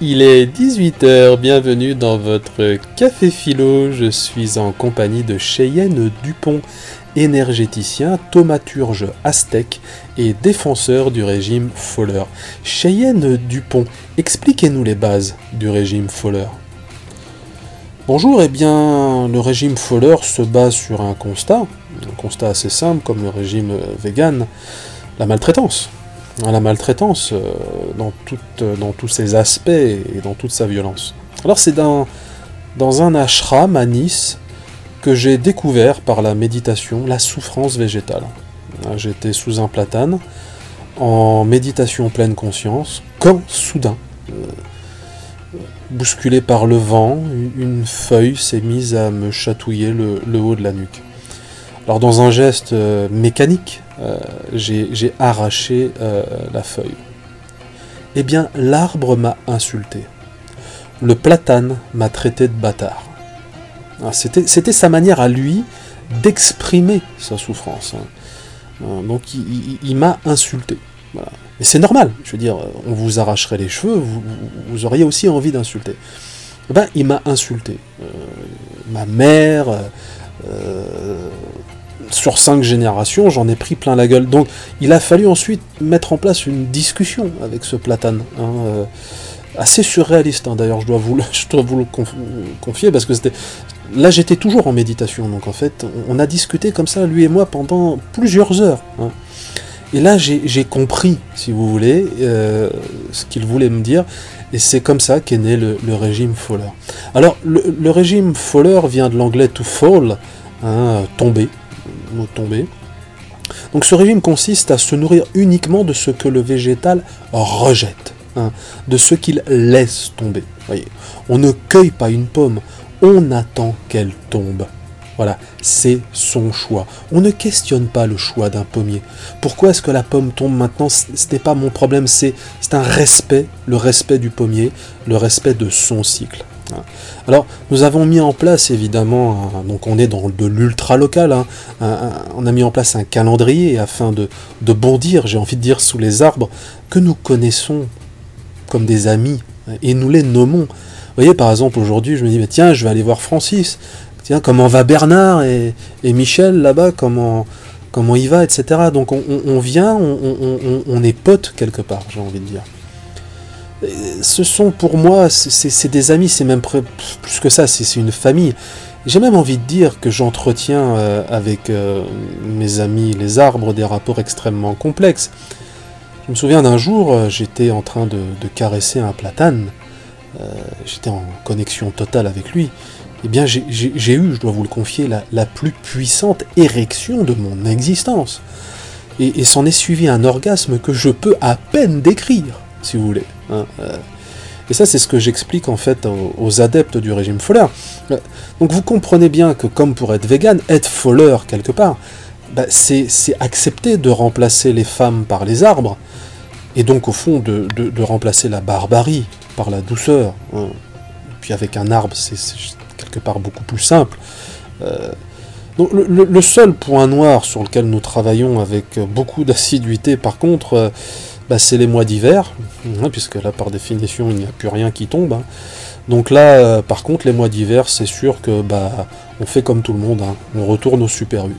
Il est 18h, bienvenue dans votre Café Philo. Je suis en compagnie de Cheyenne Dupont, énergéticien, thaumaturge aztèque et défenseur du régime Fowler. Cheyenne Dupont, expliquez-nous les bases du régime Fowler. Bonjour, eh bien, le régime Fowler se base sur un constat, un constat assez simple comme le régime vegan, la maltraitance la maltraitance euh, dans, dans tous ses aspects et dans toute sa violence. Alors c'est dans, un ashram à Nice que j'ai découvert par la méditation la souffrance végétale. Hein, j'étais sous un platane, en méditation pleine conscience, quand soudain, euh, bousculé par le vent, une feuille s'est mise à me chatouiller le, le haut de la nuque. Alors dans un geste euh, mécanique, euh, j'ai arraché euh, la feuille. Eh bien, l'arbre m'a insulté. Le platane m'a traité de bâtard. Ah, c'était sa manière à lui d'exprimer sa souffrance. Hein. Donc il, m'a insulté. Et c'est normal, je veux dire, on vous arracherait les cheveux, vous, auriez aussi envie d'insulter. Eh ben, il m'a insulté. ma mère, sur cinq générations, j'en ai pris plein la gueule. Donc il a fallu ensuite mettre en place une discussion avec ce platane. Hein, euh, assez surréaliste hein, d'ailleurs, je dois vous le, confier, parce que c'était... Là j'étais toujours en méditation, donc en fait, on a discuté comme ça, lui et moi, pendant plusieurs heures. Hein. Et là j'ai compris, si vous voulez, euh, ce qu'il voulait me dire, et c'est comme ça qu'est né le, régime Fowler. Alors, le, régime Fowler vient de l'anglais to fall, tomber, mot tombé. Donc ce régime consiste à se nourrir uniquement de ce que le végétal rejette, hein, de ce qu'il laisse tomber. Voyez. On ne cueille pas une pomme, on attend qu'elle tombe. Voilà, c'est son choix. On ne questionne pas le choix d'un pommier. Pourquoi est-ce que la pomme tombe maintenant Ce n'est pas mon problème, c'est un respect, le respect du pommier, le respect de son cycle. Hein. Alors, nous avons mis en place, évidemment, donc on est dans de l'ultra local, hein, on a mis en place un calendrier afin de, bondir, j'ai envie de dire, sous les arbres que nous connaissons comme des amis, et nous les nommons. Vous voyez, par exemple, aujourd'hui, je me dis, mais tiens, je vais aller voir Francis, comment va Bernard et, Michel là-bas, comment, comment il va, etc. Donc on, vient, on est potes quelque part, j'ai envie de dire ce sont pour moi, c'est des amis, c'est même plus que ça, c'est une famille. J'ai même envie de dire que j'entretiens euh, avec euh, mes amis les arbres des rapports extrêmement complexes. Je me souviens d'un jour, euh, j'étais en train de, caresser un platane, j'étais en connexion totale avec lui, eh bien j'ai eu, je dois vous le confier, la, plus puissante érection de mon existence. Et, s'en est suivi un orgasme que je peux à peine décrire si vous voulez. Hein, euh. Et ça, c'est ce que j'explique en fait aux, adeptes du régime Fowler. Euh, donc vous comprenez bien que comme pour être vegan, être Fowler quelque part, bah, c'est accepter de remplacer les femmes par les arbres, et donc au fond de, remplacer la barbarie par la douceur. Hein. Puis avec un arbre, c'est quelque part beaucoup plus simple. Euh, le, seul point noir sur lequel nous travaillons avec beaucoup d'assiduité, par contre, bah, c'est les mois d'hiver, hein, puisque là par définition il n'y a plus rien qui tombe. Hein. Donc là, euh, par contre, les mois d'hiver, c'est sûr que bah, on fait comme tout le monde, hein. on retourne au Super U.